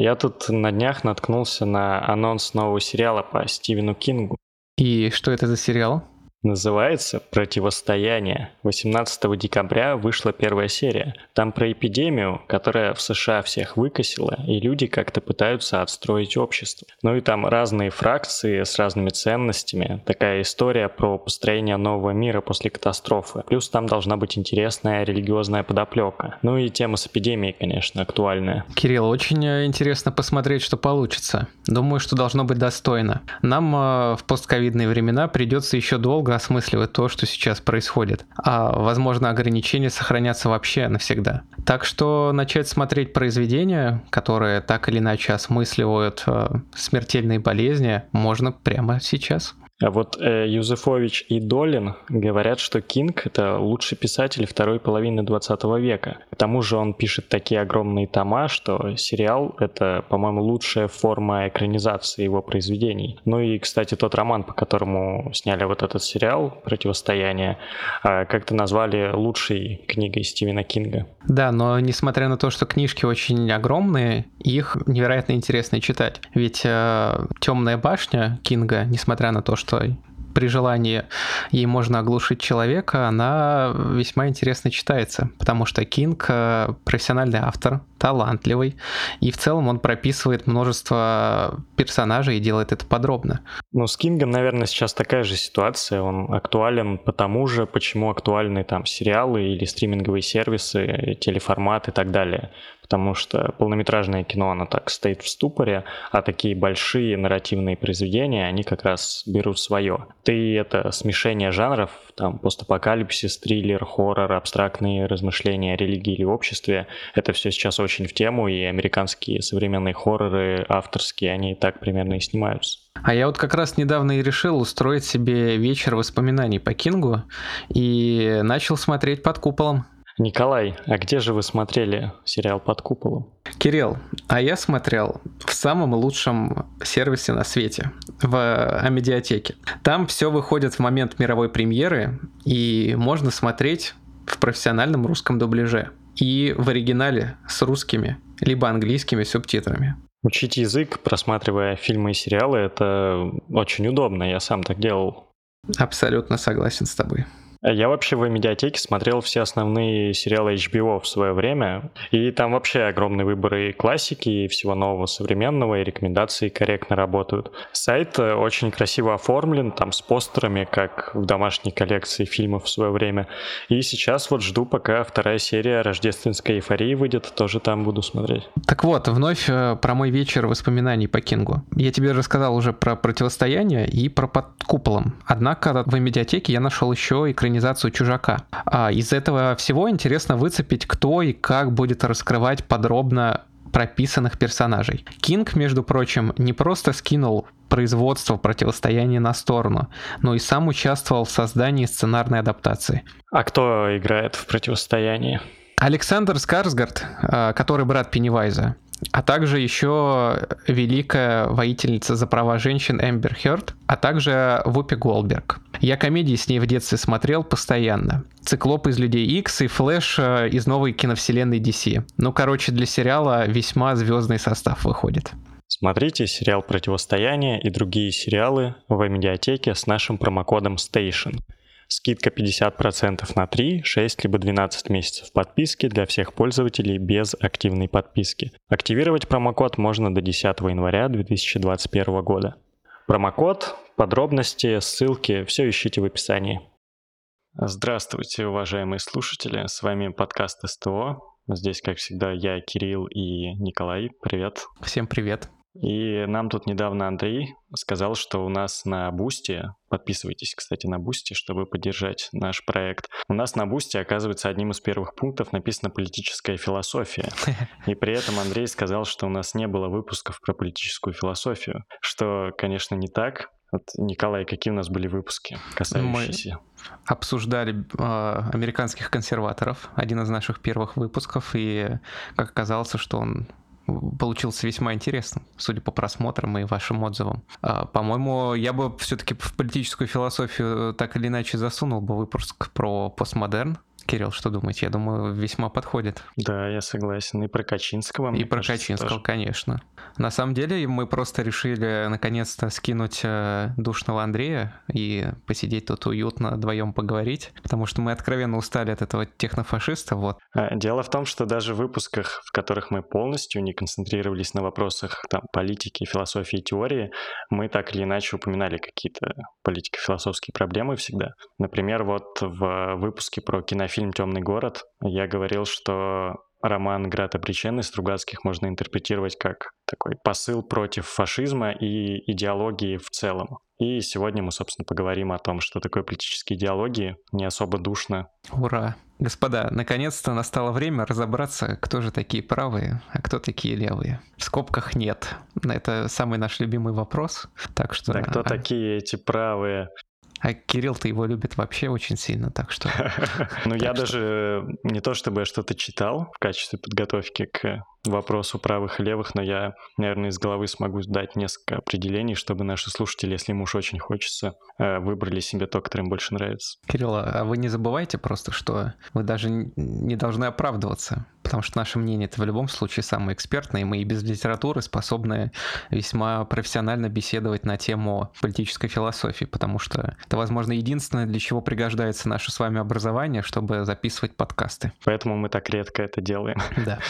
Я тут на днях наткнулся на анонс нового сериала по Стивену Кингу. И что это за сериал? Называется «Противостояние». 18 декабря вышла первая серия. Там про эпидемию, которая в США всех выкосила, и люди как-то пытаются отстроить общество. Ну и там разные фракции с разными ценностями. Такая история про построение нового мира после катастрофы. Плюс там должна быть интересная религиозная подоплека. Ну и тема с эпидемией, конечно, актуальная. Кирилл, очень э, интересно посмотреть, что получится. Думаю, что должно быть достойно. Нам э, в постковидные времена придется еще долго долго осмысливать то, что сейчас происходит. А, возможно, ограничения сохранятся вообще навсегда. Так что начать смотреть произведения, которые так или иначе осмысливают э, смертельные болезни, можно прямо сейчас. А вот э, Юзефович и Долин говорят, что Кинг — это лучший писатель второй половины 20 века. К тому же он пишет такие огромные тома, что сериал — это, по-моему, лучшая форма экранизации его произведений. Ну и, кстати, тот роман, по которому сняли вот этот сериал «Противостояние», э, как-то назвали лучшей книгой Стивена Кинга. Да, но несмотря на то, что книжки очень огромные, их невероятно интересно читать. Ведь э, «Темная башня» Кинга, несмотря на то, что что при желании ей можно оглушить человека, она весьма интересно читается, потому что Кинг э, профессиональный автор, талантливый, и в целом он прописывает множество персонажей и делает это подробно. Ну, с Кингом, наверное, сейчас такая же ситуация, он актуален потому же, почему актуальны там сериалы или стриминговые сервисы, телеформат и так далее потому что полнометражное кино, оно так стоит в ступоре, а такие большие нарративные произведения, они как раз берут свое. Ты это смешение жанров, там постапокалипсис, триллер, хоррор, абстрактные размышления о религии или обществе, это все сейчас очень в тему, и американские современные хорроры авторские, они так примерно и снимаются. А я вот как раз недавно и решил устроить себе вечер воспоминаний по Кингу и начал смотреть под куполом. Николай, а где же вы смотрели сериал «Под куполом»? Кирилл, а я смотрел в самом лучшем сервисе на свете, в Амедиатеке. Там все выходит в момент мировой премьеры, и можно смотреть в профессиональном русском дубляже и в оригинале с русскими, либо английскими субтитрами. Учить язык, просматривая фильмы и сериалы, это очень удобно, я сам так делал. Абсолютно согласен с тобой. Я вообще в медиатеке смотрел все основные сериалы HBO в свое время, и там вообще огромный выбор и классики, и всего нового современного, и рекомендации корректно работают. Сайт э, очень красиво оформлен, там с постерами, как в домашней коллекции фильмов в свое время. И сейчас вот жду, пока вторая серия рождественской эйфории выйдет, тоже там буду смотреть. Так вот, вновь э, про мой вечер воспоминаний по Кингу. Я тебе рассказал уже про противостояние и про под куполом. Однако в медиатеке я нашел еще экранизацию экранизацию «Чужака». А из этого всего интересно выцепить, кто и как будет раскрывать подробно прописанных персонажей. Кинг, между прочим, не просто скинул производство противостояния на сторону, но и сам участвовал в создании сценарной адаптации. А кто играет в противостоянии? Александр Скарсгард, а, который брат Пеннивайза, а также еще великая воительница за права женщин Эмбер Хёрд, а также Вупи Голдберг. Я комедии с ней в детстве смотрел постоянно. Циклоп из Людей Икс и Флэш э, из новой киновселенной DC. Ну, короче, для сериала весьма звездный состав выходит. Смотрите сериал «Противостояние» и другие сериалы в медиатеке с нашим промокодом STATION – Скидка 50% на 3, 6 либо 12 месяцев подписки для всех пользователей без активной подписки. Активировать промокод можно до 10 января 2021 года. Промокод, подробности, ссылки, все ищите в описании. Здравствуйте, уважаемые слушатели, с вами подкаст СТО. Здесь, как всегда, я, Кирилл и Николай. Привет. Всем привет. И нам тут недавно Андрей сказал, что у нас на Бусте, подписывайтесь, кстати, на Бусте, чтобы поддержать наш проект. У нас на Бусте, оказывается, одним из первых пунктов написана политическая философия. И при этом Андрей сказал, что у нас не было выпусков про политическую философию, что, конечно, не так. Вот, Николай, какие у нас были выпуски, касающиеся? Мы обсуждали э, американских консерваторов, один из наших первых выпусков, и как оказалось, что он получился весьма интересным, судя по просмотрам и вашим отзывам. А, по-моему, я бы все-таки в политическую философию так или иначе засунул бы выпуск про постмодерн, Кирилл, что думаете? Я думаю, весьма подходит. Да, я согласен. И про Качинского. И про Качинского, тоже. конечно. На самом деле мы просто решили наконец-то скинуть э, душного Андрея и посидеть тут уютно вдвоем поговорить, потому что мы откровенно устали от этого технофашиста. Вот. А, дело в том, что даже в выпусках, в которых мы полностью не концентрировались на вопросах там, политики, философии и теории, мы так или иначе упоминали какие-то политико-философские проблемы всегда. Например, вот в выпуске про кинофильм «Темный город» я говорил, что роман «Град обреченный» Стругацких можно интерпретировать как такой посыл против фашизма и идеологии в целом. И сегодня мы, собственно, поговорим о том, что такое политические идеологии, не особо душно. Ура! Господа, наконец-то настало время разобраться, кто же такие правые, а кто такие левые. В скобках нет. Это самый наш любимый вопрос. Так что... А кто такие эти правые? А Кирилл-то его любит вообще очень сильно, так что... Ну, я даже не то чтобы я что-то читал в качестве подготовки к вопросу правых и левых, но я, наверное, из головы смогу дать несколько определений, чтобы наши слушатели, если им уж очень хочется, э, выбрали себе то, которое им больше нравится. Кирилл, а вы не забывайте просто, что вы даже не должны оправдываться, потому что наше мнение это в любом случае самое экспертное, и мы и без литературы способны весьма профессионально беседовать на тему политической философии, потому что это, возможно, единственное, для чего пригождается наше с вами образование, чтобы записывать подкасты. Поэтому мы так редко это делаем. Да.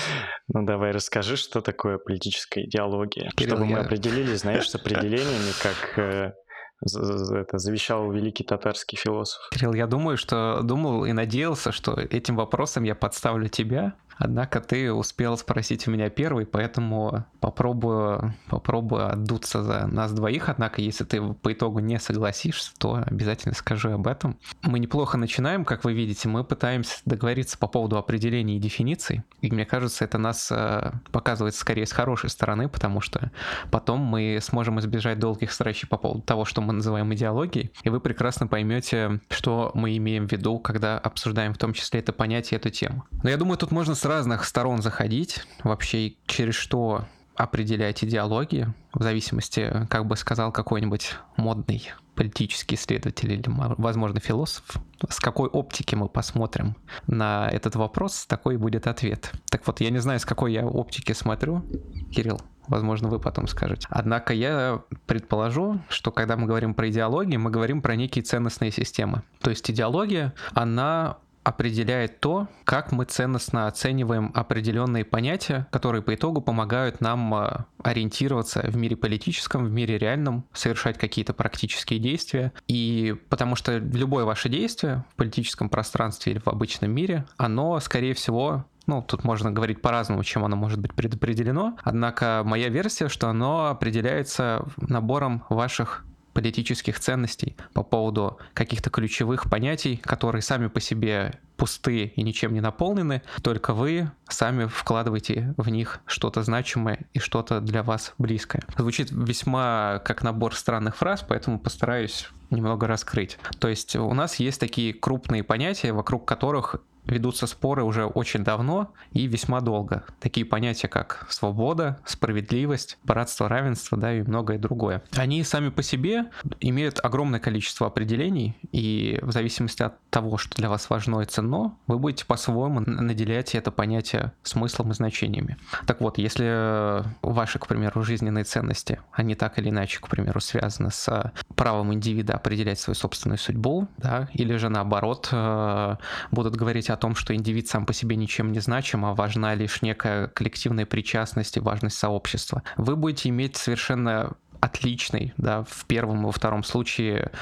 Ну давай расскажи, что такое политическая идеология, Кирилл, чтобы мы я... определились, знаешь, с определениями, как э, это завещал великий татарский философ. Кирилл, я думаю, что думал и надеялся, что этим вопросом я подставлю тебя, Однако ты успел спросить у меня первый, поэтому попробую, попробую отдуться за нас двоих. Однако, если ты по итогу не согласишься, то обязательно скажу об этом. Мы неплохо начинаем, как вы видите. Мы пытаемся договориться по поводу определений и дефиниций. И мне кажется, это нас э, показывает скорее с хорошей стороны, потому что потом мы сможем избежать долгих срачей по поводу того, что мы называем идеологией. И вы прекрасно поймете, что мы имеем в виду, когда обсуждаем в том числе это понятие, эту тему. Но я думаю, тут можно сразу разных сторон заходить, вообще через что определять идеологии, в зависимости, как бы сказал какой-нибудь модный политический исследователь или, возможно, философ, с какой оптики мы посмотрим на этот вопрос, такой будет ответ. Так вот, я не знаю, с какой я оптики смотрю, Кирилл, возможно, вы потом скажете. Однако я предположу, что когда мы говорим про идеологию, мы говорим про некие ценностные системы. То есть идеология, она определяет то, как мы ценностно оцениваем определенные понятия, которые по итогу помогают нам а, ориентироваться в мире политическом, в мире реальном, совершать какие-то практические действия. И потому что любое ваше действие в политическом пространстве или в обычном мире, оно, скорее всего, ну, тут можно говорить по-разному, чем оно может быть предопределено. Однако моя версия, что оно определяется набором ваших политических ценностей, по поводу каких-то ключевых понятий, которые сами по себе пустые и ничем не наполнены, только вы сами вкладываете в них что-то значимое и что-то для вас близкое. Звучит весьма как набор странных фраз, поэтому постараюсь немного раскрыть. То есть у нас есть такие крупные понятия, вокруг которых ведутся споры уже очень давно и весьма долго. Такие понятия, как свобода, справедливость, братство, равенство, да, и многое другое. Они сами по себе имеют огромное количество определений, и в зависимости от того, что для вас важно и ценно, вы будете по-своему наделять это понятие смыслом и значениями. Так вот, если ваши, к примеру, жизненные ценности, они так или иначе, к примеру, связаны с правом индивида определять свою собственную судьбу, да, или же наоборот э, будут говорить о том, что индивид сам по себе ничем не значим, а важна лишь некая коллективная причастность и важность сообщества. Вы будете иметь совершенно отличный, да, в первом и во втором случае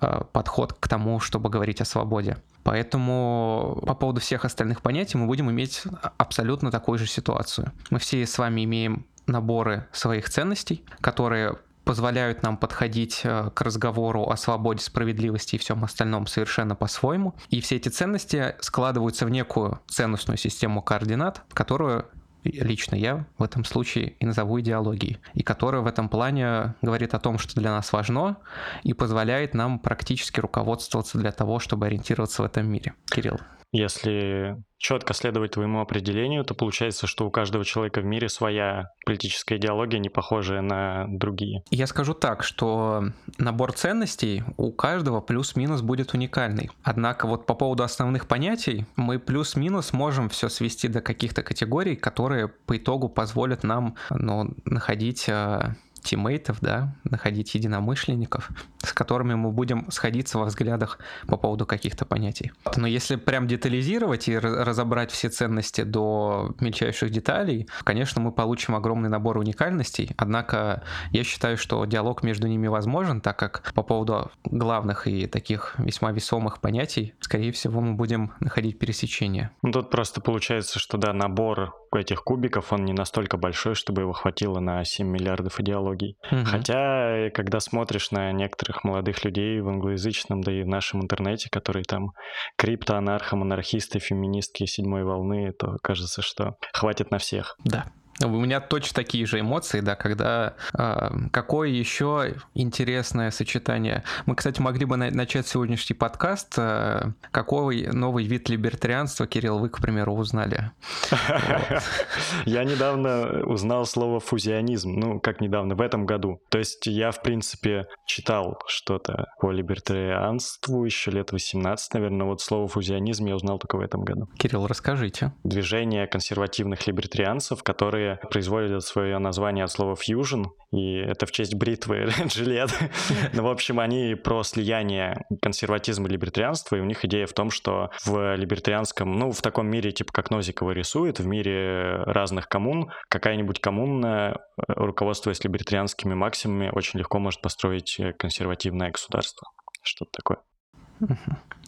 э, подход к тому, чтобы говорить о свободе. Поэтому по поводу всех остальных понятий мы будем иметь абсолютно такую же ситуацию. Мы все с вами имеем наборы своих ценностей, которые позволяют нам подходить э, к разговору о свободе, справедливости и всем остальном совершенно по-своему. И все эти ценности складываются в некую ценностную систему координат, которую лично я в этом случае и назову идеологией, и которая в этом плане говорит о том, что для нас важно и позволяет нам практически руководствоваться для того, чтобы ориентироваться в этом мире. Кирилл. Если четко следовать твоему определению, то получается, что у каждого человека в мире своя политическая идеология, не похожая на другие. Я скажу так, что набор ценностей у каждого плюс-минус будет уникальный. Однако вот по поводу основных понятий мы плюс-минус можем все свести до каких-то категорий, которые по итогу позволят нам ну, находить а, тиммейтов, да, находить единомышленников, с которыми мы будем сходиться во взглядах по поводу каких-то понятий. Но если прям детализировать и разобрать все ценности до мельчайших деталей, конечно, мы получим огромный набор уникальностей, однако я считаю, что диалог между ними возможен, так как по поводу главных и таких весьма весомых понятий, скорее всего, мы будем находить пересечения. Ну, тут просто получается, что да, набор этих кубиков, он не настолько большой, чтобы его хватило на 7 миллиардов идеологий. Угу. Хотя, когда смотришь на некоторых молодых людей в англоязычном, да и в нашем интернете, которые там крипто, анархо, монархисты, феминистки седьмой волны, то кажется, что хватит на всех. Да, у меня точно такие же эмоции, да, когда э, какое еще интересное сочетание. Мы, кстати, могли бы на- начать сегодняшний подкаст. Э, какой новый вид либертарианства, Кирилл, вы, к примеру, узнали? Я недавно узнал слово фузионизм, ну, как недавно, в этом году. То есть я, в принципе, читал что-то по либертарианству еще лет 18, наверное, но вот слово фузионизм я узнал только в этом году. Кирилл, расскажите. Движение консервативных либертарианцев, которые производят свое название от слова fusion, и это в честь бритвы Джилет. ну, в общем, они про слияние консерватизма и либертарианства, и у них идея в том, что в либертарианском, ну, в таком мире, типа как Нозикова рисует, в мире разных коммун, какая-нибудь коммуна, э, руководствуясь либертарианскими максимумами, очень легко может построить консервативное государство. Что-то такое.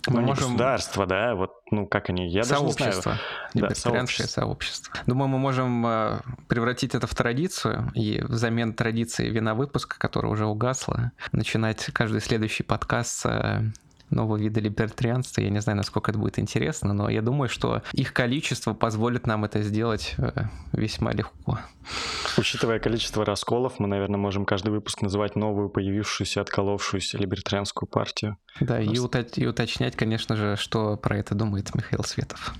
Мы ну, можем... государство, да, вот, ну, как они, я сообщество, даже не знаю. Да, сообщество. сообщество. Думаю, мы можем э, превратить это в традицию, и взамен традиции вина выпуска, которая уже угасла, начинать каждый следующий подкаст с э, нового вида либертарианства. Я не знаю, насколько это будет интересно, но я думаю, что их количество позволит нам это сделать э, весьма легко. Учитывая количество расколов, мы, наверное, можем каждый выпуск называть новую появившуюся, отколовшуюся либертарианскую партию. Да, и, уточ- и уточнять, конечно же, что про это думает Михаил Светов.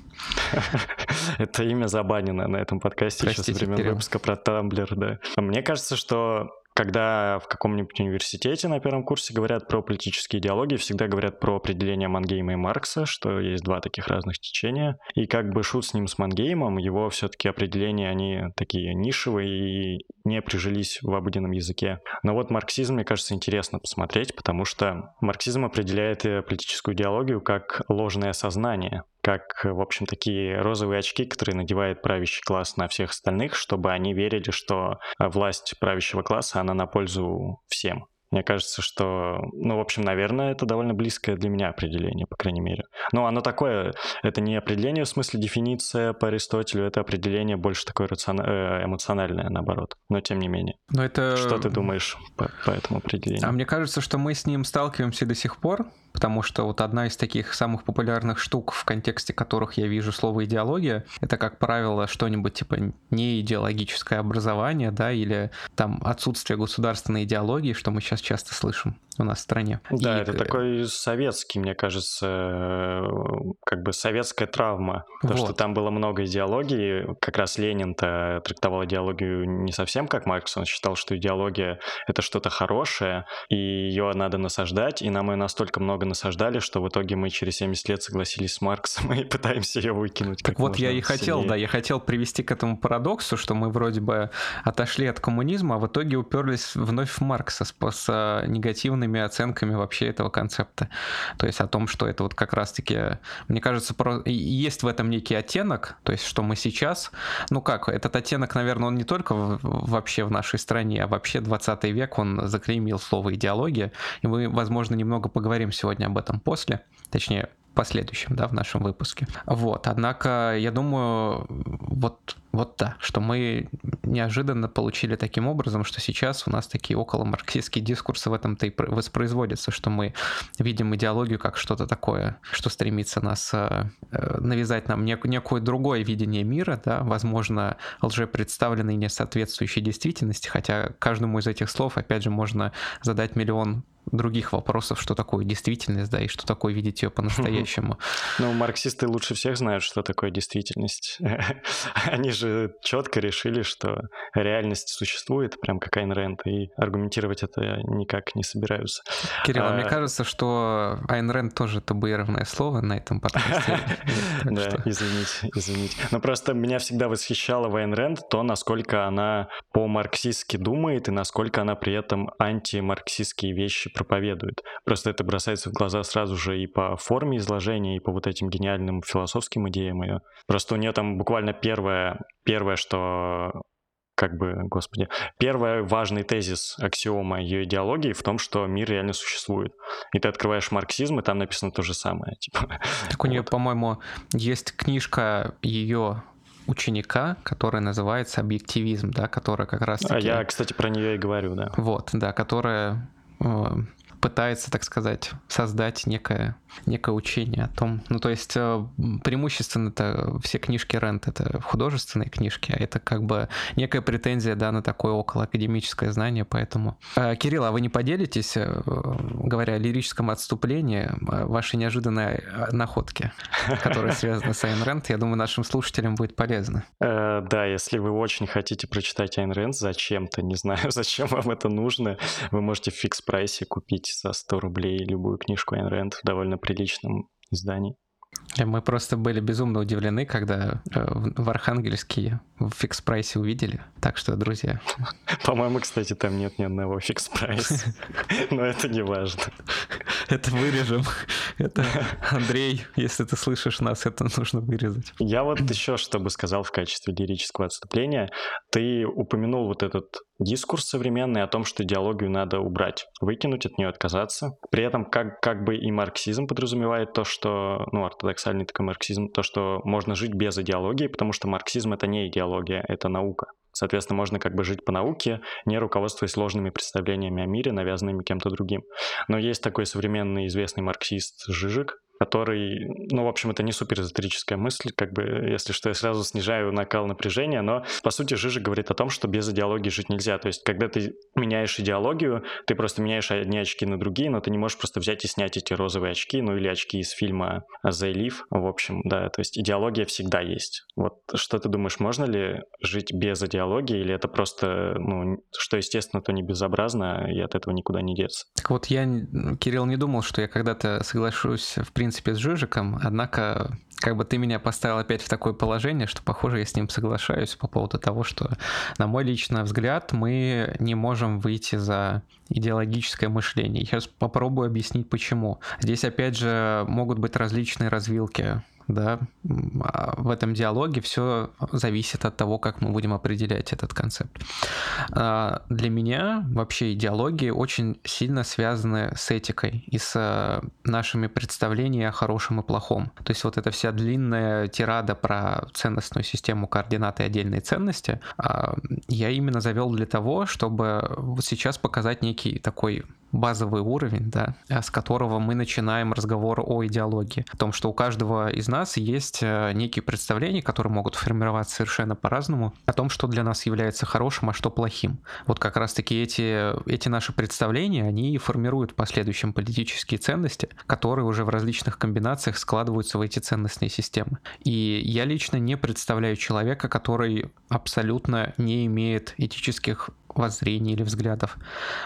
Это имя забанено на этом подкасте еще со времен выпуска про Тамблер, да. Мне кажется, что когда в каком-нибудь университете на первом курсе говорят про политические идеологии, всегда говорят про определение Мангейма и Маркса, что есть два таких разных течения. И как бы шут с ним, с Мангеймом, его все-таки определения, они такие нишевые и не прижились в обыденном языке. Но вот марксизм, мне кажется, интересно посмотреть, потому что марксизм определяет э, политическую идеологию как ложное сознание как, в общем, такие розовые очки, которые надевает правящий класс на всех остальных, чтобы они верили, что власть правящего класса, она на пользу всем. Мне кажется, что, ну, в общем, наверное, это довольно близкое для меня определение, по крайней мере. Но оно такое, это не определение в смысле дефиниция по Аристотелю, это определение больше такое рацион... Э, эмоциональное, наоборот. Но тем не менее. Но это... Что ты думаешь по, по этому определению? А мне кажется, что мы с ним сталкиваемся до сих пор, потому что вот одна из таких самых популярных штук, в контексте которых я вижу слово идеология, это, как правило, что-нибудь типа неидеологическое образование, да, или там отсутствие государственной идеологии, что мы сейчас часто слышим у нас в стране. Да, и... это такой советский, мне кажется, э, как бы советская травма. То, вот. что там было много идеологии. Как раз Ленин-то трактовал идеологию не совсем как Маркс. Он считал, что идеология — это что-то хорошее, и ее надо насаждать, и нам ее настолько много насаждали, что в итоге мы через 70 лет согласились с Марксом и пытаемся ее выкинуть. Так вот я и хотел, да, я хотел привести к этому парадоксу, что мы вроде бы отошли от коммунизма, а в итоге уперлись вновь в Маркса с, с негативными оценками вообще этого концепта. То есть о том, что это вот как раз-таки, мне кажется, про... есть в этом некий оттенок, то есть что мы сейчас, ну как, этот оттенок, наверное, он не только в, вообще в нашей стране, а вообще 20 век он заклеймил слово идеология, и мы, возможно, немного поговорим сегодня об этом после, точнее, последующем, да, в нашем выпуске. Вот, однако, я думаю, вот, вот да, что мы неожиданно получили таким образом, что сейчас у нас такие около марксистские дискурсы в этом-то и воспроизводятся, что мы видим идеологию как что-то такое, что стремится нас э, навязать нам нек- некое другое видение мира, да, возможно, лжепредставленное и не соответствующее действительности, хотя каждому из этих слов, опять же, можно задать миллион других вопросов, что такое действительность, да, и что такое видеть ее по-настоящему. Ну, марксисты лучше всех знают, что такое действительность. Они же четко решили, что реальность существует, прям как Айн Рэнд, и аргументировать это никак не собираются. Кирилл, а... мне кажется, что Айн Рэнд тоже табуированное слово на этом подкасте. Да, извините, извините. Но просто меня всегда восхищало в Айн Рэнд то, насколько она по-марксистски думает и насколько она при этом антимарксистские вещи проповедует. Просто это бросается в глаза сразу же и по форме изложения, и по вот этим гениальным философским идеям ее. Просто у нее там буквально первое, первое, что как бы, господи, первый важный тезис аксиома ее идеологии в том, что мир реально существует. И ты открываешь марксизм, и там написано то же самое. Типа. Так у нее, вот. по-моему, есть книжка ее ученика, которая называется «Объективизм», да, которая как раз... А я, кстати, про нее и говорю, да. Вот, да, которая э, пытается, так сказать, создать некое, некое учение о том, ну то есть э, преимущественно это все книжки Рент это художественные книжки, а это как бы некая претензия, да, на такое около академическое знание, поэтому. Э, Кирилл, а вы не поделитесь, э, говоря о лирическом отступлении, вашей неожиданной находки, которая связана с Айн Рэнд, я думаю, нашим слушателям будет полезно. Да, если вы очень хотите прочитать Айн Рэнд зачем-то, не знаю, зачем вам это нужно, вы можете в фикс-прайсе купить за 100 рублей любую книжку Айн Рэнд в довольно приличном издании. Мы просто были безумно удивлены, когда э, в Архангельске в фикс-прайсе увидели. Так что, друзья... По-моему, кстати, там нет ни одного фикс-прайса. Но это не важно. Это вырежем. Это, Андрей, если ты слышишь нас, это нужно вырезать. Я вот еще что бы сказал в качестве лирического отступления. Ты упомянул вот этот дискурс современный о том, что идеологию надо убрать, выкинуть от нее, отказаться. При этом как, как бы и марксизм подразумевает то, что, ну, ортодоксальный такой марксизм, то, что можно жить без идеологии, потому что марксизм — это не идеология, это наука. Соответственно, можно как бы жить по науке, не руководствуясь ложными представлениями о мире, навязанными кем-то другим. Но есть такой современный известный марксист Жижик, который, ну, в общем, это не суперэзотерическая мысль, как бы, если что, я сразу снижаю накал напряжения, но, по сути, Жижик говорит о том, что без идеологии жить нельзя. То есть, когда ты меняешь идеологию, ты просто меняешь одни очки на другие, но ты не можешь просто взять и снять эти розовые очки, ну, или очки из фильма «The Leaf», в общем, да, то есть идеология всегда есть. Вот что ты думаешь, можно ли жить без идеологии, или это просто, ну, что естественно, то не безобразно, и от этого никуда не деться? Так вот, я, Кирилл, не думал, что я когда-то соглашусь, в принципе, принципе, с Жижиком, однако как бы ты меня поставил опять в такое положение, что, похоже, я с ним соглашаюсь по поводу того, что, на мой личный взгляд, мы не можем выйти за идеологическое мышление. Сейчас попробую объяснить, почему. Здесь, опять же, могут быть различные развилки да, а в этом диалоге все зависит от того, как мы будем определять этот концепт. А, для меня вообще идеологии очень сильно связаны с этикой и с э, нашими представлениями о хорошем и плохом. То есть вот эта вся длинная тирада про ценностную систему координат и отдельные ценности а, я именно завел для того, чтобы вот сейчас показать некий такой базовый уровень, да, с которого мы начинаем разговор о идеологии, о том, что у каждого из нас есть э, некие представления, которые могут формироваться совершенно по-разному, о том, что для нас является хорошим, а что плохим. Вот как раз-таки эти, эти наши представления, они формируют в последующем политические ценности, которые уже в различных комбинациях складываются в эти ценностные системы. И я лично не представляю человека, который абсолютно не имеет этических воззрений или взглядов.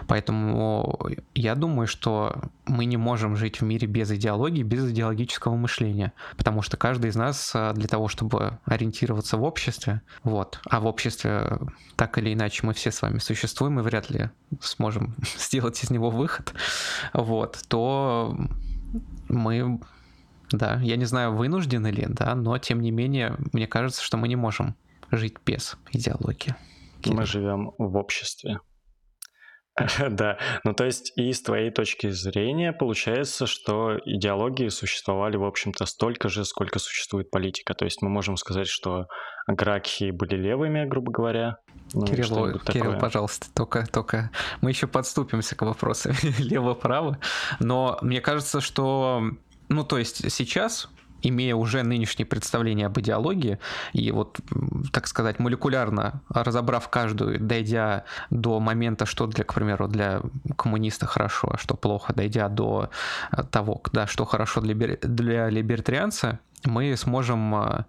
Поэтому я думаю, что мы не можем жить в мире без идеологии, без идеологического мышления, потому что каждый из нас а, для того, чтобы ориентироваться в обществе, вот, а в обществе так или иначе мы все с вами существуем и вряд ли сможем сделать из него выход, вот, то мы да, я не знаю, вынуждены ли, да, но тем не менее, мне кажется, что мы не можем жить без идеологии. Мы живем в обществе. Да, ну то есть и с твоей точки зрения получается, что идеологии существовали, в общем-то, столько же, сколько существует политика. То есть мы можем сказать, что гракхи были левыми, грубо говоря. Ну, Кирилл, Кирилл, пожалуйста, только, только мы еще подступимся к вопросу лево-право. Но мне кажется, что, ну то есть сейчас имея уже нынешнее представление об идеологии, и вот, так сказать, молекулярно разобрав каждую, дойдя до момента, что для, к примеру, для коммуниста хорошо, а что плохо, дойдя до того, да, что хорошо для, для либертарианца, мы сможем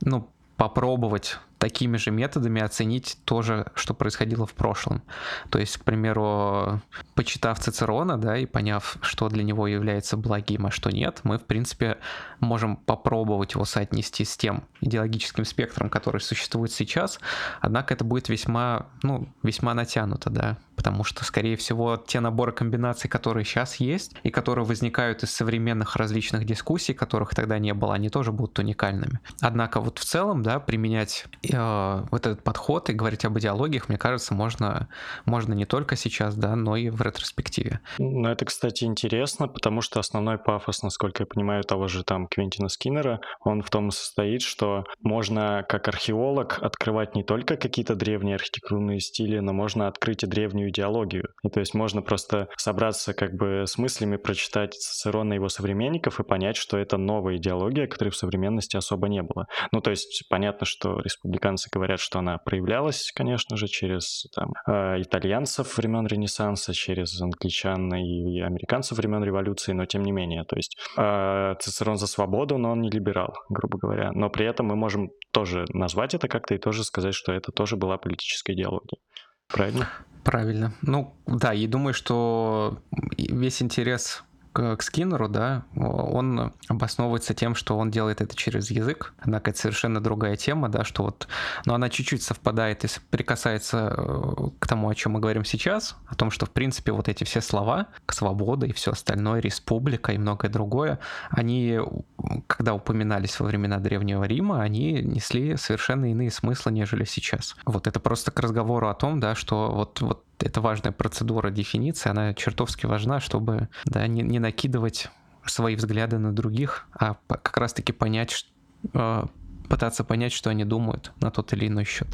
ну, попробовать такими же методами оценить то же, что происходило в прошлом. То есть, к примеру, почитав Цицерона, да, и поняв, что для него является благим, а что нет, мы, в принципе, можем попробовать его соотнести с тем идеологическим спектром, который существует сейчас, однако это будет весьма, ну, весьма натянуто, да, потому что, скорее всего, те наборы комбинаций, которые сейчас есть, и которые возникают из современных различных дискуссий, которых тогда не было, они тоже будут уникальными. Однако вот в целом, да, применять э, вот этот подход и говорить об идеологиях, мне кажется, можно, можно не только сейчас, да, но и в ретроспективе. Ну, это, кстати, интересно, потому что основной пафос, насколько я понимаю, того же там Квентина Скиннера, он в том и состоит, что можно как археолог открывать не только какие-то древние архитектурные стили, но можно открыть и древнюю идеологию. И то есть можно просто собраться как бы с мыслями, прочитать Цицерона и его современников и понять, что это новая идеология, которой в современности особо не было. Ну, то есть понятно, что республика американцы говорят, что она проявлялась, конечно же, через там, э, итальянцев времен Ренессанса, через англичан и американцев времен революции, но тем не менее. То есть э, Цицерон за свободу, но он не либерал, грубо говоря. Но при этом мы можем тоже назвать это как-то и тоже сказать, что это тоже была политическая идеология. Правильно? Правильно. Ну, да, и думаю, что весь интерес к, к Скиннеру, да, он обосновывается тем, что он делает это через язык, однако это совершенно другая тема, да, что вот, но она чуть-чуть совпадает и прикасается э, к тому, о чем мы говорим сейчас, о том, что, в принципе, вот эти все слова, свобода и все остальное, республика и многое другое, они, когда упоминались во времена Древнего Рима, они несли совершенно иные смыслы, нежели сейчас. Вот это просто к разговору о том, да, что вот, вот это важная процедура дефиниции, она чертовски важна, чтобы да, не, не накидывать свои взгляды на других, а как раз-таки понять, э, пытаться понять, что они думают на тот или иной счет.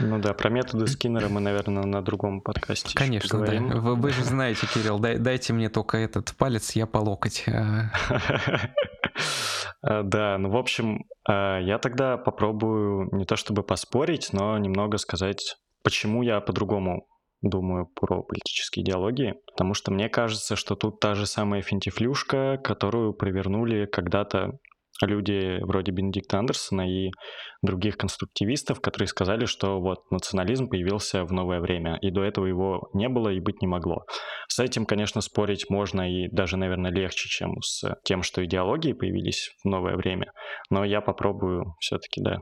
Ну да, про методы Скиннера мы, наверное, на другом подкасте Конечно, да. Вы, вы же знаете, Кирилл, дай, дайте мне только этот палец, я по локоть. А. А, да, ну, в общем, я тогда попробую не то чтобы поспорить, но немного сказать, почему я по-другому думаю про политические идеологии, потому что мне кажется, что тут та же самая финтифлюшка, которую провернули когда-то люди вроде Бенедикта Андерсона и других конструктивистов, которые сказали, что вот национализм появился в новое время, и до этого его не было и быть не могло. С этим, конечно, спорить можно и даже, наверное, легче, чем с тем, что идеологии появились в новое время, но я попробую все-таки, да,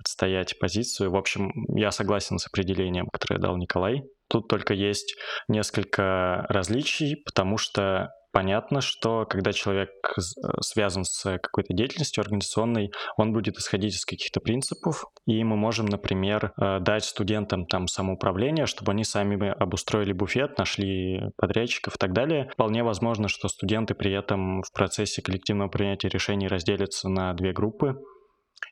отстоять позицию. В общем, я согласен с определением, которое дал Николай. Тут только есть несколько различий, потому что понятно, что когда человек связан с какой-то деятельностью организационной, он будет исходить из каких-то принципов, и мы можем, например, э, дать студентам там самоуправление, чтобы они сами обустроили буфет, нашли подрядчиков и так далее. Вполне возможно, что студенты при этом в процессе коллективного принятия решений разделятся на две группы,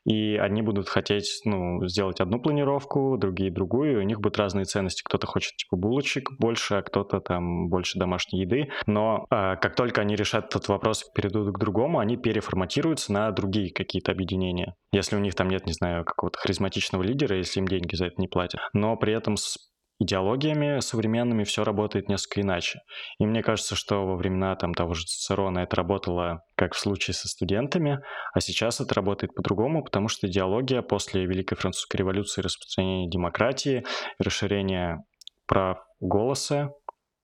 и одни будут хотеть, ну, сделать одну планировку, другие другую, и у них будут разные ценности. Кто-то хочет, типа, булочек больше, а кто-то там больше домашней еды. Но э, как только они решат этот вопрос, перейдут к другому, они переформатируются на другие какие-то объединения. Если у них там нет, не знаю, какого-то харизматичного лидера, если им деньги за это не платят. Но при этом с идеологиями современными все работает несколько иначе. И мне кажется, что во времена там, того же Цицерона это работало как в случае со студентами, а сейчас это работает по-другому, потому что идеология после Великой Французской революции, распространения демократии, расширения прав голоса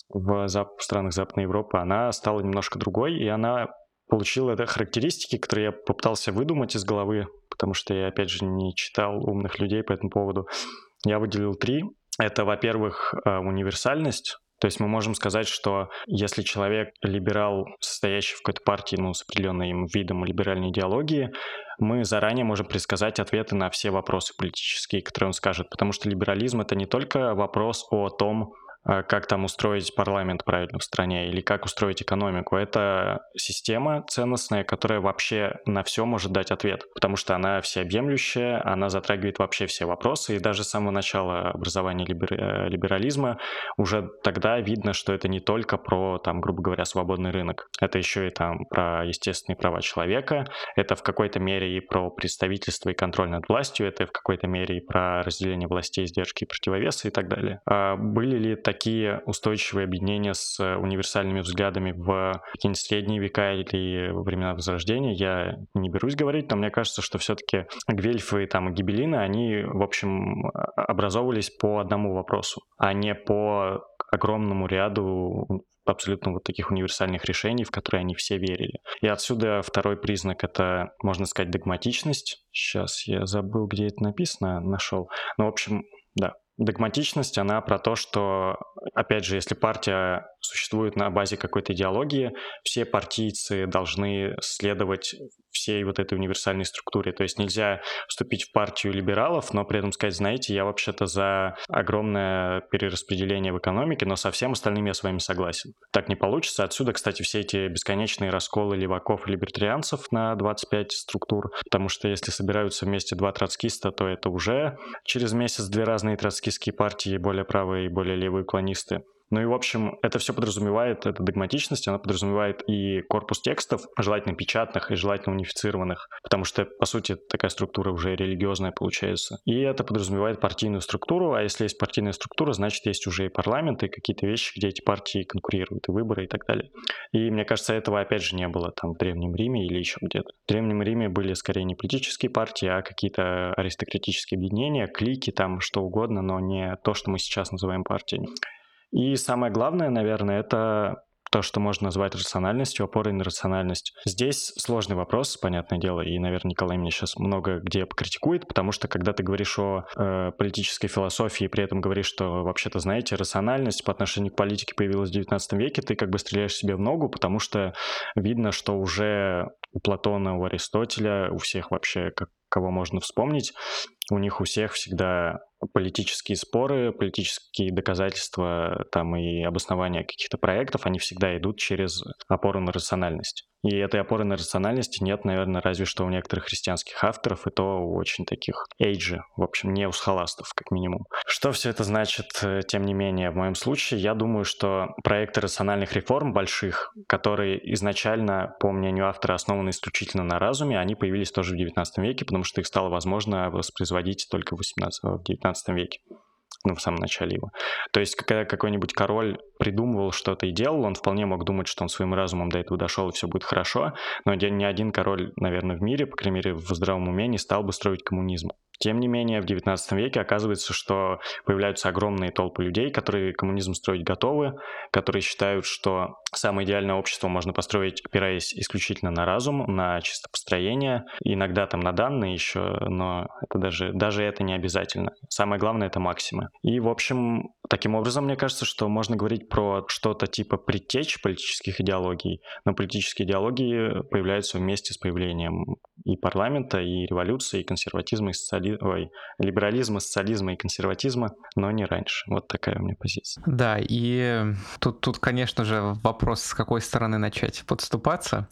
в зап- странах Западной Европы, она стала немножко другой, и она получила это характеристики, которые я попытался выдумать из головы, потому что я, опять же, не читал умных людей по этому поводу. Я выделил три. Это, во-первых, э, универсальность, то есть мы можем сказать, что если человек либерал, состоящий в какой-то партии, ну, с определенным видом либеральной идеологии, мы заранее можем предсказать ответы на все вопросы политические, которые он скажет, потому что либерализм — это не только вопрос о том, как там устроить парламент правильно в стране или как устроить экономику. Это система ценностная, которая вообще на все может дать ответ, потому что она всеобъемлющая, она затрагивает вообще все вопросы, и даже с самого начала образования э, либерализма уже тогда видно, что это не только про, там, грубо говоря, свободный рынок, это еще и там про естественные права человека, это в какой-то мере и про представительство и контроль над властью, это в какой-то мере и про разделение властей, сдержки и противовесы и так далее. А были ли такие устойчивые объединения с универсальными взглядами в какие-нибудь средние века или во времена Возрождения, я не берусь говорить, но мне кажется, что все-таки гвельфы там, и гибелины, они, в общем, образовывались по одному вопросу, а не по огромному ряду абсолютно вот таких универсальных решений, в которые они все верили. И отсюда второй признак — это, можно сказать, догматичность. Сейчас я забыл, где это написано, нашел. Ну, в общем, да, догматичность, она про то, что, опять же, если партия существует на базе какой-то идеологии, все партийцы должны следовать всей вот этой универсальной структуре. То есть нельзя вступить в партию либералов, но при этом сказать, знаете, я вообще-то за огромное перераспределение в экономике, но со всем остальным я с вами согласен. Так не получится. Отсюда, кстати, все эти бесконечные расколы леваков и либертарианцев на 25 структур, потому что если собираются вместе два троцкиста, то это уже через месяц две разные троцкистские партии, более правые и более левые клонисты. Ну и, в общем, это все подразумевает, эта догматичность, она подразумевает и корпус текстов, желательно печатных и желательно унифицированных, потому что, по сути, такая структура уже религиозная получается. И это подразумевает партийную структуру, а если есть партийная структура, значит, есть уже и парламент, и какие-то вещи, где эти партии конкурируют, и выборы, и так далее. И мне кажется, этого, опять же, не было там в Древнем Риме или еще где-то. В Древнем Риме были скорее не политические партии, а какие-то аристократические объединения, клики, там что угодно, но не то, что мы сейчас называем партией. И самое главное, наверное, это то, что можно назвать рациональностью, опорой на рациональность. Здесь сложный вопрос, понятное дело, и, наверное, Николай меня сейчас много где покритикует, потому что когда ты говоришь о э, политической философии, при этом говоришь, что вообще-то, знаете, рациональность по отношению к политике появилась в 19 веке, ты как бы стреляешь себе в ногу, потому что видно, что уже у Платона, у Аристотеля, у всех вообще, как, кого можно вспомнить, у них у всех всегда политические споры, политические доказательства там и обоснования каких-то проектов, они всегда идут через опору на рациональность. И этой опоры на рациональности нет, наверное, разве что у некоторых христианских авторов, и то очень таких эйджи, в общем, не у схоластов, как минимум. Что все это значит, э, тем не менее, в моем случае? Я думаю, что проекты рациональных реформ больших, которые изначально, по мнению автора, основаны исключительно на разуме, они появились тоже в 19 веке, потому что их стало возможно воспроизводить только в 18 в 19 веке ну, в самом начале его. То есть, когда какой-нибудь король придумывал что-то и делал, он вполне мог думать, что он своим разумом до этого дошел и все будет хорошо, но ни один король, наверное, в мире, по крайней мере, в здравом уме не стал бы строить коммунизм. Тем не менее, в 19 веке оказывается, что появляются огромные толпы людей, которые коммунизм строить готовы, которые считают, что самое идеальное общество можно построить, опираясь исключительно на разум, на чисто построение, иногда там на данные еще, но это даже, даже это не обязательно. Самое главное — это максимы. И, в общем, таким образом, мне кажется, что можно говорить про что-то типа предтеч политических идеологий, но политические идеологии появляются вместе с появлением и парламента, и революции, и консерватизма, и социали... Ой, либерализма, социализма и консерватизма, но не раньше. Вот такая у меня позиция. Да, и тут, тут, конечно же, вопрос, с какой стороны начать подступаться.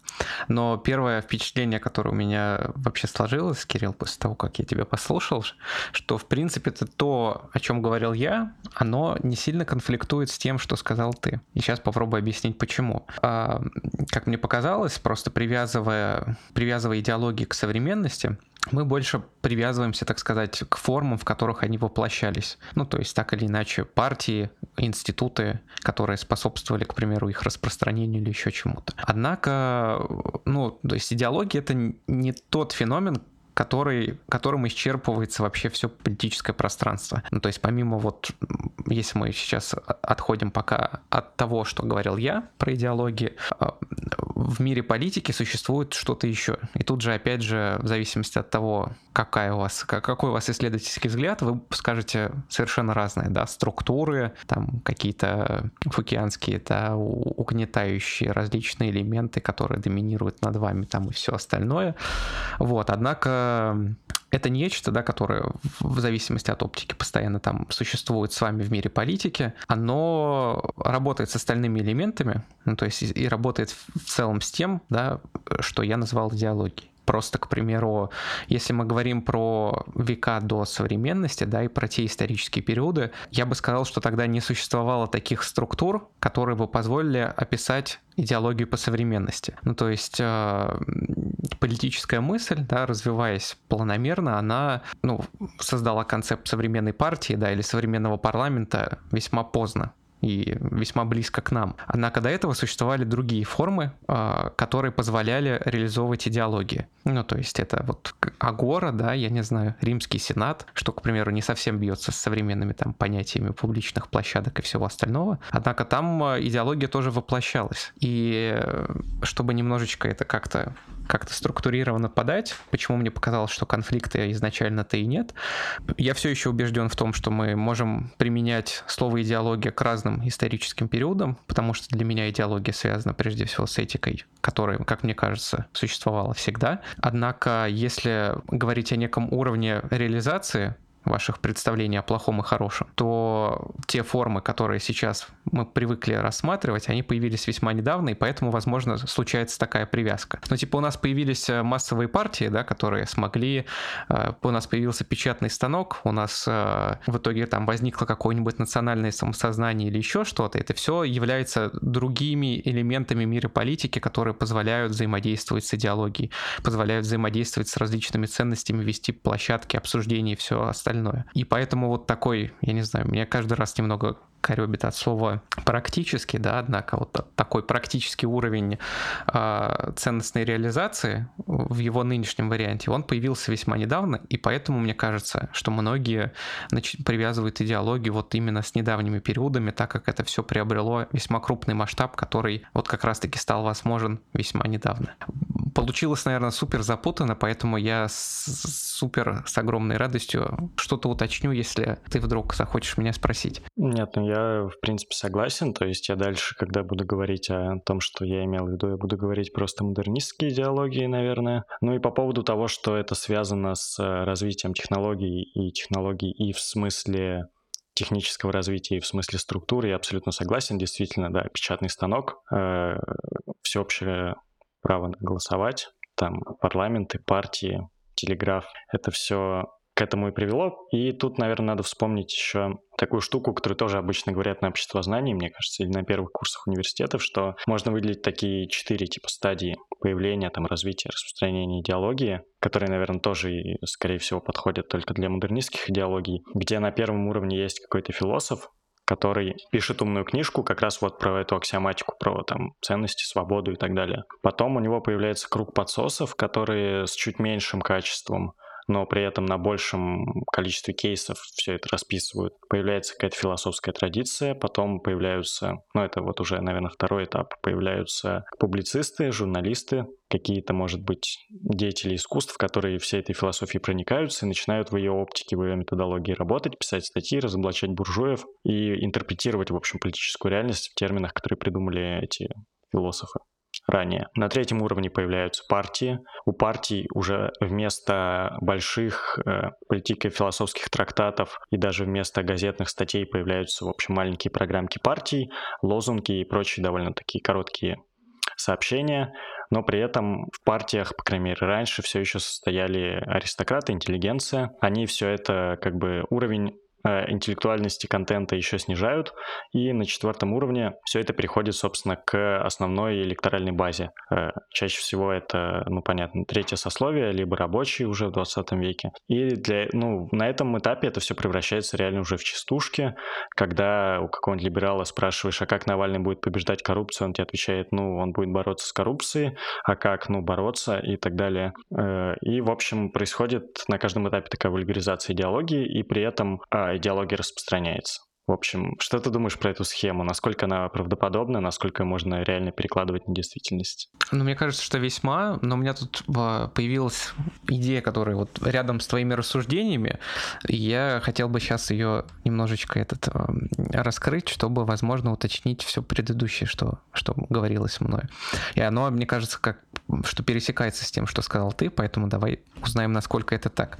Но первое впечатление, которое у меня вообще сложилось, Кирилл, после того, как я тебя послушал, что, в принципе, это то, о чем говорил я, оно не сильно конфликтует с тем, что сказал ты. И сейчас попробую объяснить, почему. А, как мне показалось, просто привязывая, привязывая идеологию к современности, мы больше привязываемся, так сказать, к формам, в которых они воплощались. Ну, то есть, так или иначе, партии, институты, которые способствовали, к примеру, их распространению или еще чему-то. Однако, ну, то есть идеология — это не тот феномен, который, которым исчерпывается вообще все политическое пространство. Ну, то есть помимо вот, если мы сейчас отходим пока от того, что говорил я про идеологии, а, в мире политики существует что-то еще. И тут же, опять же, в зависимости от того, какая у вас, какой у вас исследовательский взгляд, вы скажете совершенно разные, да, структуры, там какие-то фукианские, да, угнетающие различные элементы, которые доминируют над вами, там и все остальное. Вот, однако это нечто, да, которое в зависимости от оптики постоянно там существует с вами в мире политики, оно работает с остальными элементами, ну, то есть и работает в целом с тем, да, что я назвал идеологией. Просто, к примеру, если мы говорим про века до современности, да, и про те исторические периоды, я бы сказал, что тогда не существовало таких структур, которые бы позволили описать идеологию по современности. Ну, то есть э, политическая мысль, да, развиваясь планомерно, она ну, создала концепт современной партии да, или современного парламента весьма поздно и весьма близко к нам. Однако до этого существовали другие формы, а, которые позволяли реализовывать идеологии. Ну, то есть это вот Агора, да, я не знаю, Римский Сенат, что, к примеру, не совсем бьется с современными там понятиями публичных площадок и всего остального. Однако там а, идеология тоже воплощалась. И э, чтобы немножечко это как-то как-то структурированно подать, почему мне показалось, что конфликта изначально-то и нет. Я все еще убежден в том, что мы можем применять слово идеология к разным историческим периодам, потому что для меня идеология связана прежде всего с этикой, которая, как мне кажется, существовала всегда. Однако, если говорить о неком уровне реализации ваших представлений о плохом и хорошем, то те формы, которые сейчас мы привыкли рассматривать, они появились весьма недавно, и поэтому, возможно, случается такая привязка. Но типа у нас появились э, массовые партии, да, которые смогли, э, у нас появился печатный станок, у нас э, в итоге там возникло какое-нибудь национальное самосознание или еще что-то, это все является другими элементами мира политики, которые позволяют взаимодействовать с идеологией, позволяют взаимодействовать с различными ценностями, вести площадки обсуждений и все остальное остальное. И поэтому вот такой, я не знаю, меня каждый раз немного коребит от слова практически, да, однако вот такой практический уровень э, ценностной реализации в его нынешнем варианте, он появился весьма недавно, и поэтому мне кажется, что многие привязывают идеологию вот именно с недавними периодами, так как это все приобрело весьма крупный масштаб, который вот как раз-таки стал возможен весьма недавно. Получилось, наверное, супер запутанно, поэтому я с, супер с огромной радостью что-то уточню, если ты вдруг захочешь меня спросить. Нет, ну я, в принципе, согласен. То есть я дальше, когда буду говорить о том, что я имел в виду, я буду говорить просто модернистские идеологии, наверное. Ну и по поводу того, что это связано с э, развитием технологий и технологий и в смысле технического развития и в смысле структуры, я абсолютно согласен. Действительно, да, печатный станок, э, всеобщее право голосовать, там парламенты, партии, телеграф, это все к этому и привело. И тут, наверное, надо вспомнить еще такую штуку, которую тоже обычно говорят на обществознании, мне кажется, или на первых курсах университетов, что можно выделить такие четыре типа стадии появления, там, развития, распространения идеологии, которые, наверное, тоже, скорее всего, подходят только для модернистских идеологий, где на первом уровне есть какой-то философ, который пишет умную книжку как раз вот про эту аксиоматику, про там ценности, свободу и так далее. Потом у него появляется круг подсосов, которые с чуть меньшим качеством но при этом на большем количестве кейсов все это расписывают. Появляется какая-то философская традиция, потом появляются, ну это вот уже, наверное, второй этап, появляются публицисты, журналисты, какие-то, может быть, деятели искусств, которые всей этой философией проникаются и начинают в ее оптике, в ее методологии работать, писать статьи, разоблачать буржуев и интерпретировать, в общем, политическую реальность в терминах, которые придумали эти философы ранее. На третьем уровне появляются партии. У партий уже вместо больших э, политико-философских трактатов и даже вместо газетных статей появляются, в общем, маленькие программки партий, лозунги и прочие довольно такие короткие сообщения, но при этом в партиях, по крайней мере, раньше все еще состояли аристократы, интеллигенция. Они все это как бы уровень интеллектуальности контента еще снижают, и на четвертом уровне все это переходит, собственно, к основной электоральной базе. Э, чаще всего это, ну, понятно, третье сословие, либо рабочие уже в 20 веке. И для, ну, на этом этапе это все превращается реально уже в частушки, когда у какого-нибудь либерала спрашиваешь, а как Навальный будет побеждать коррупцию, он тебе отвечает, ну, он будет бороться с коррупцией, а как, ну, бороться и так далее. Э, и, в общем, происходит на каждом этапе такая вульгаризация идеологии, и при этом а, идеология распространяется. В общем, что ты думаешь про эту схему? Насколько она правдоподобна, насколько можно реально перекладывать на действительность? Ну, мне кажется, что весьма, но у меня тут а, появилась идея, которая вот рядом с твоими рассуждениями, я хотел бы сейчас ее немножечко этот а, раскрыть, чтобы, возможно, уточнить все предыдущее, что, что говорилось мной. И оно, мне кажется, как что пересекается с тем, что сказал ты, поэтому давай узнаем, насколько это так.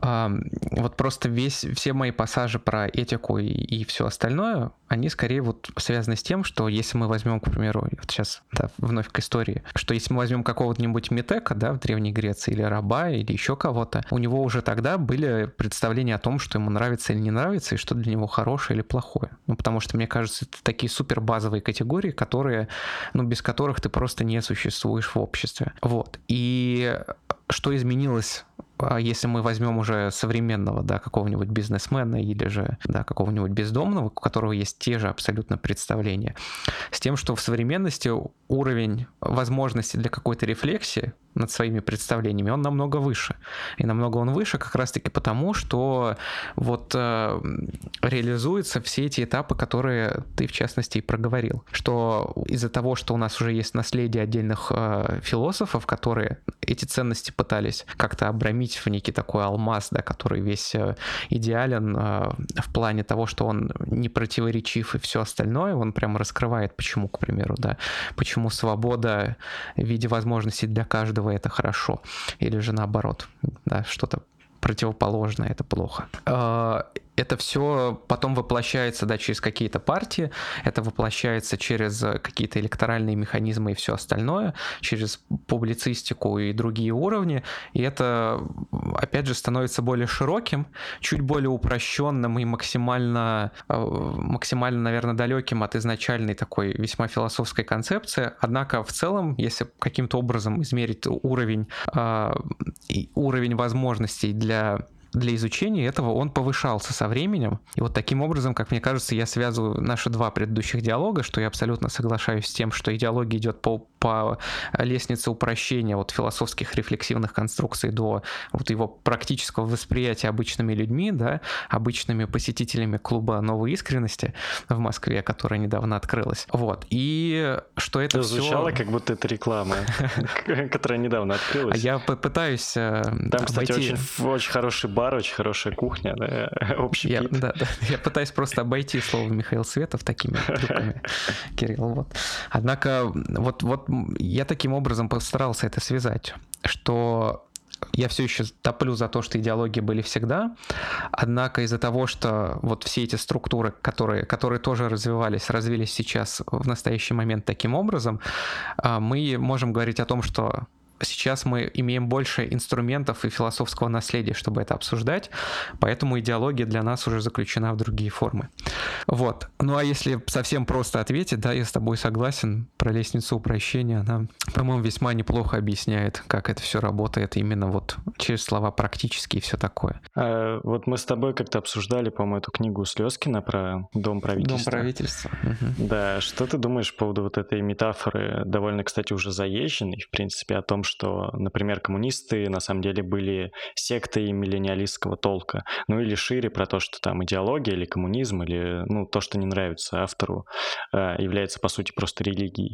Вот просто весь, все мои пассажи про этику и, и все остальное, они скорее вот связаны с тем, что если мы возьмем, к примеру, вот сейчас да, вновь к истории, что если мы возьмем какого-нибудь Метека, да, в Древней Греции, или раба, или еще кого-то, у него уже тогда были представления о том, что ему нравится или не нравится, и что для него хорошее или плохое. Ну, потому что, мне кажется, это такие супер базовые категории, которые, ну, без которых ты просто не существуешь в обществе. Вот. И что изменилось если мы возьмем уже современного, да, какого-нибудь бизнесмена или же, да, какого-нибудь бездомного, у которого есть те же абсолютно представления, с тем, что в современности уровень возможностей для какой-то рефлексии над своими представлениями, он намного выше. И намного он выше как раз-таки потому, что вот э, реализуются все эти этапы, которые ты, в частности, и проговорил. Что из-за того, что у нас уже есть наследие отдельных э, философов, которые эти ценности пытались как-то обрамить в некий такой алмаз, да, который весь э, идеален э, в плане того, что он не противоречив и все остальное, он прямо раскрывает, почему, к примеру, да, почему свобода в виде возможностей для каждого этого это хорошо, или же наоборот, да, что-то противоположное это плохо. Это все потом воплощается да, через какие-то партии, это воплощается через какие-то электоральные механизмы и все остальное, через публицистику и другие уровни, и это, опять же, становится более широким, чуть более упрощенным и максимально, э, максимально, наверное, далеким от изначальной такой весьма философской концепции. Однако в целом, если каким-то образом измерить уровень, э, уровень возможностей для для изучения этого он повышался со временем. И вот таким образом, как мне кажется, я связываю наши два предыдущих диалога, что я абсолютно соглашаюсь с тем, что идеология идет по, по лестнице упрощения от философских рефлексивных конструкций до вот его практического восприятия обычными людьми, да, обычными посетителями клуба новой искренности в Москве, которая недавно открылась. Вот. И что это, все... звучало, как будто это реклама, которая недавно открылась. Я пытаюсь э, Там, кстати, очень хороший бар очень хорошая кухня, общий я, да, да, я пытаюсь просто обойти слово Михаил Светов такими трюками, Кирилл, вот. Однако, вот, вот я таким образом постарался это связать, что я все еще топлю за то, что идеологии были всегда, однако из-за того, что вот все эти структуры, которые, которые тоже развивались, развились сейчас в настоящий момент таким образом, а, мы можем говорить о том, что сейчас мы имеем больше инструментов и философского наследия, чтобы это обсуждать, поэтому идеология для нас уже заключена в другие формы. Вот. Ну а если совсем просто ответить, да, я с тобой согласен, про лестницу упрощения, она, по-моему, весьма неплохо объясняет, как это все работает именно вот через слова практически и все такое. А, вот мы с тобой как-то обсуждали, по-моему, эту книгу Слезкина про Дом правительства. Дом правительства. Угу. Да, что ты думаешь по поводу вот этой метафоры, довольно, кстати, уже заезженной, в принципе, о том, что, например, коммунисты на самом деле были сектой миллениалистского толка. Ну или шире про то, что там идеология или коммунизм, или ну, то, что не нравится автору, а, является, по сути, просто религией.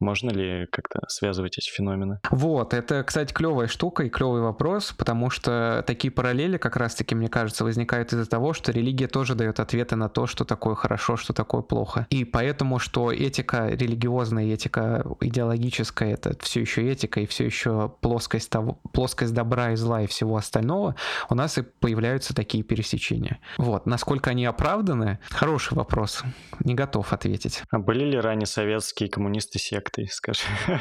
Можно ли как-то связывать эти феномены? Вот, это, кстати, клевая штука и клевый вопрос, потому что такие параллели, как раз-таки, мне кажется, возникают из-за того, что религия тоже дает ответы на то, что такое хорошо, что такое плохо. И поэтому, что этика религиозная, этика идеологическая, это все еще этика и все еще плоскость, того, плоскость добра и зла и всего остального, у нас и появляются такие пересечения. Вот, насколько они оправданы, хороший вопрос, не готов ответить. А были ли ранее советские коммунисты секты? Сектой, скажи.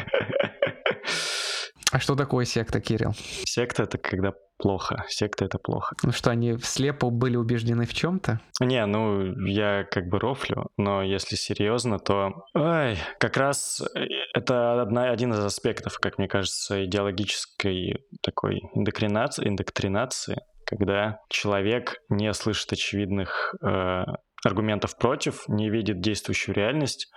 А что такое секта, Кирилл? Секта — это когда плохо. Секта — это плохо. Ну что, они слепо были убеждены в чем-то? Не, ну, я как бы рофлю, но если серьезно, то... Ой, как раз э, это одна, один из аспектов, как мне кажется, идеологической такой индоктринации, индоктринации когда человек не слышит очевидных э, аргументов против, не видит действующую реальность,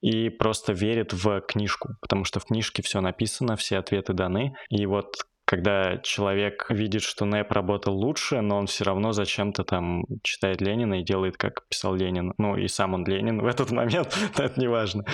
и просто верит в книжку, потому что в книжке все написано, все ответы даны. И вот когда человек видит, что НЭП работал лучше, но он все равно зачем-то там читает Ленина и делает, как писал Ленин. Ну, и сам он Ленин в этот момент, это не важно.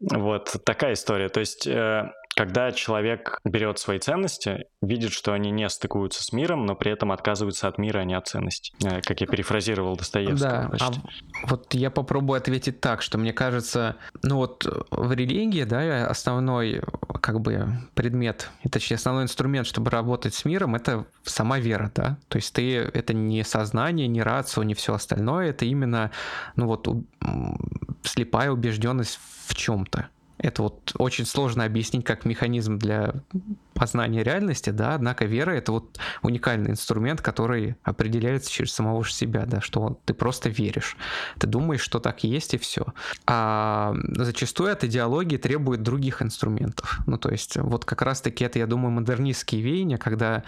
Вот такая история. То есть э, когда человек берет свои ценности, видит, что они не стыкуются с миром, но при этом отказываются от мира, а не от ценностей. Э, как я перефразировал Достоевского. Да, почти. а вот я попробую ответить так, что мне кажется, ну вот в религии, да, основной как бы предмет, и точнее основной инструмент, чтобы работать с миром, это сама вера, да. То есть ты это не сознание, не рацио, не все остальное, это именно, ну вот слепая убежденность в чем-то. Это вот очень сложно объяснить как механизм для познания реальности, да, однако вера — это вот уникальный инструмент, который определяется через самого же себя, да, что ты просто веришь, ты думаешь, что так есть и все. А зачастую от идеологии требует других инструментов. Ну, то есть вот как раз-таки это, я думаю, модернистские веяния, когда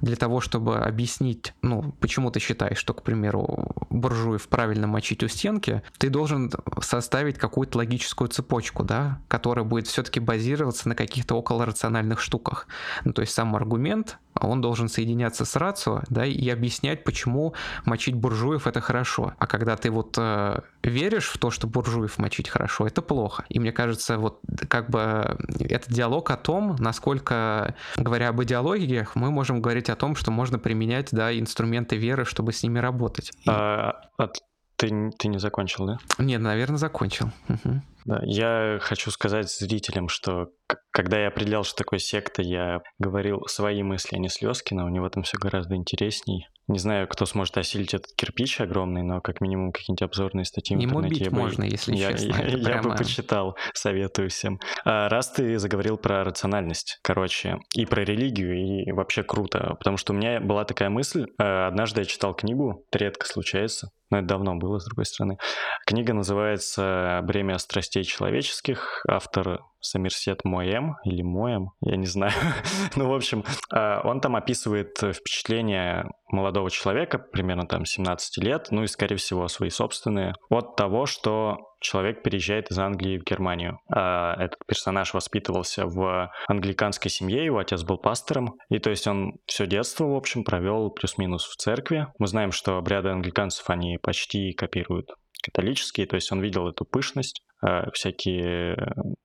для того, чтобы объяснить, ну, почему ты считаешь, что, к примеру, буржуев правильно мочить у стенки, ты должен составить какую-то логическую цепочку, да, которая будет все-таки базироваться на каких-то околорациональных штуках. Ну, то есть сам аргумент, он должен соединяться с рацио, да, и объяснять, почему мочить буржуев это хорошо. А когда ты вот э, веришь в то, что буржуев мочить хорошо, это плохо. И мне кажется, вот как бы это диалог о том, насколько, говоря об идеологиях, мы можем говорить о том, что можно применять, да, инструменты веры, чтобы с ними работать. А, от ты, ты не закончил, да? Нет, наверное, закончил. Угу. Да, я хочу сказать зрителям, что когда я определял, что такое секта, я говорил свои мысли, а не Слезкина. У него там все гораздо интересней. Не знаю, кто сможет осилить этот кирпич огромный, но как минимум какие-нибудь обзорные статьи в интернете. Ему бить бы, можно, если я, честно. Я, я, прямо... бы почитал, советую всем. А, раз ты заговорил про рациональность, короче, и про религию, и вообще круто, потому что у меня была такая мысль. А, однажды я читал книгу, это редко случается, но это давно было, с другой стороны. Книга называется «Бремя страстей человеческих». Автор Сомерсет Моем или Моем, я не знаю. ну, в общем, а, он там описывает впечатление молодого человека, примерно там 17 лет, ну и, скорее всего, свои собственные, от того, что человек переезжает из Англии в Германию. А этот персонаж воспитывался в англиканской семье, его отец был пастором, и то есть он все детство, в общем, провел плюс-минус в церкви. Мы знаем, что обряды англиканцев, они почти копируют католические, то есть он видел эту пышность, э, всякие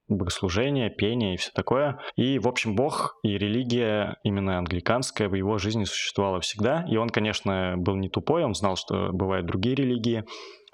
богослужения, пение и все такое. И, в общем, Бог и религия именно англиканская в его жизни существовала всегда. И он, конечно, был не тупой, он знал, что бывают другие религии,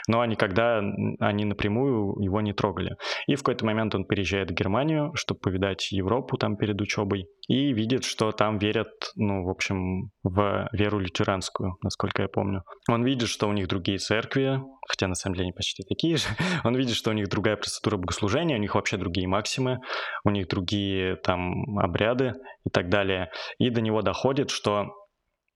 но никогда они напрямую его не трогали. И в какой-то момент он переезжает в Германию, чтобы повидать Европу там перед учебой, и видит, что там верят, ну, в общем, в веру лютеранскую, насколько я помню. Он видит, что у них другие церкви, хотя на самом деле они почти такие же. Он видит, что у них другая процедура богослужения, у них вообще другие максимы, у них другие там обряды и так далее. И до него доходит, что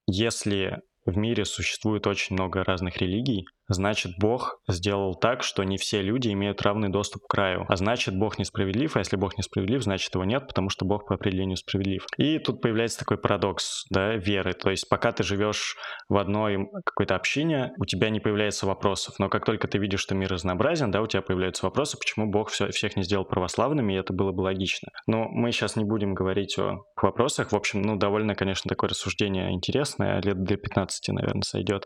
если в мире существует очень много разных религий, значит Бог сделал так, что не все люди имеют равный доступ к краю. А значит Бог несправедлив, а если Бог несправедлив, значит его нет, потому что Бог по определению справедлив. И тут появляется такой парадокс да, веры. То есть пока ты живешь в одной какой-то общине, у тебя не появляется вопросов. Но как только ты видишь, что мир разнообразен, да, у тебя появляются вопросы, почему Бог все, всех не сделал православными, и это было бы логично. Но мы сейчас не будем говорить о вопросах. В общем, ну, довольно, конечно, такое рассуждение интересное, лет для 15, наверное, сойдет.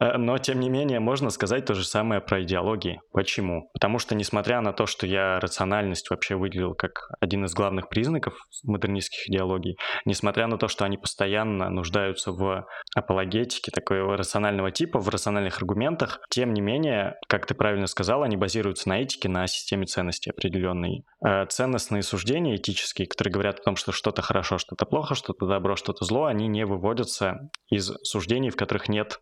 Э, но, тем не менее, можно можно сказать то же самое про идеологии. Почему? Потому что, несмотря на то, что я рациональность вообще выделил как один из главных признаков модернистских идеологий, несмотря на то, что они постоянно нуждаются в апологетике такого рационального типа, в рациональных аргументах, тем не менее, как ты правильно сказал, они базируются на этике, на системе ценностей определенной. Э, ценностные суждения этические, которые говорят о том, что что-то хорошо, что-то плохо, что-то добро, что-то зло, они не выводятся из суждений, в которых нет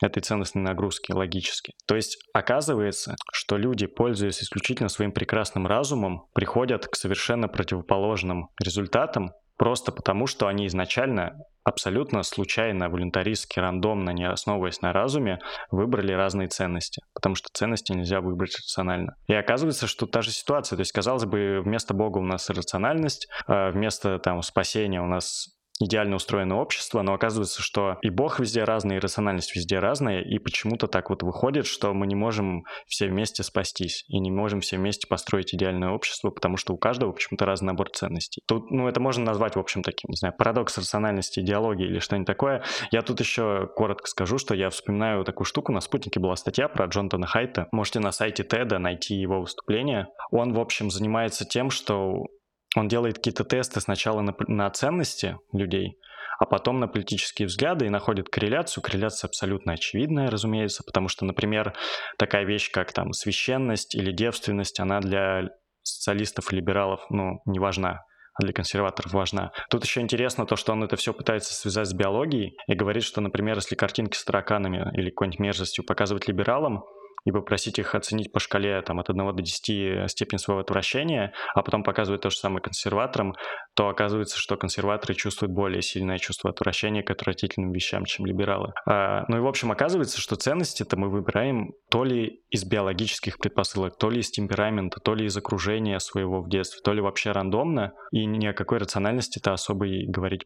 этой ценностной нагрузки логически. То есть оказывается, что люди, пользуясь исключительно своим прекрасным разумом, приходят к совершенно противоположным результатам, просто потому, что они изначально абсолютно случайно, волюнтаристски, рандомно, не основываясь на разуме, выбрали разные ценности, потому что ценности нельзя выбрать рационально. И оказывается, что та же ситуация, то есть, казалось бы, вместо Бога у нас рациональность, а вместо там спасения у нас идеально устроено общество, но оказывается, что и Бог везде разный, и рациональность везде разная, и почему-то так вот выходит, что мы не можем все вместе спастись, и не можем все вместе построить идеальное общество, потому что у каждого почему-то разный набор ценностей. Тут, ну, это можно назвать, в общем, таким, не знаю, парадокс рациональности, идеологии или что-нибудь такое. Я тут еще коротко скажу, что я вспоминаю такую штуку, на «Спутнике» была статья про Джонатана Хайта. Можете на сайте TED найти его выступление. Он, в общем, занимается тем, что он делает какие-то тесты сначала на, на ценности людей, а потом на политические взгляды и находит корреляцию. Корреляция абсолютно очевидная, разумеется, потому что, например, такая вещь, как там священность или девственность, она для социалистов и либералов, ну, не важна а для консерваторов важна. Тут еще интересно то, что он это все пытается связать с биологией и говорит, что, например, если картинки с тараканами или какой-нибудь мерзостью показывать либералам, и попросить их оценить по шкале там, от 1 до 10 степень своего отвращения, а потом показывать то же самое консерваторам, то оказывается, что консерваторы чувствуют более сильное чувство отвращения к отвратительным вещам, чем либералы. А, ну и, в общем, оказывается, что ценности-то мы выбираем то ли из биологических предпосылок, то ли из темперамента, то ли из окружения своего в детстве, то ли вообще рандомно, и ни о какой рациональности-то особо и говорить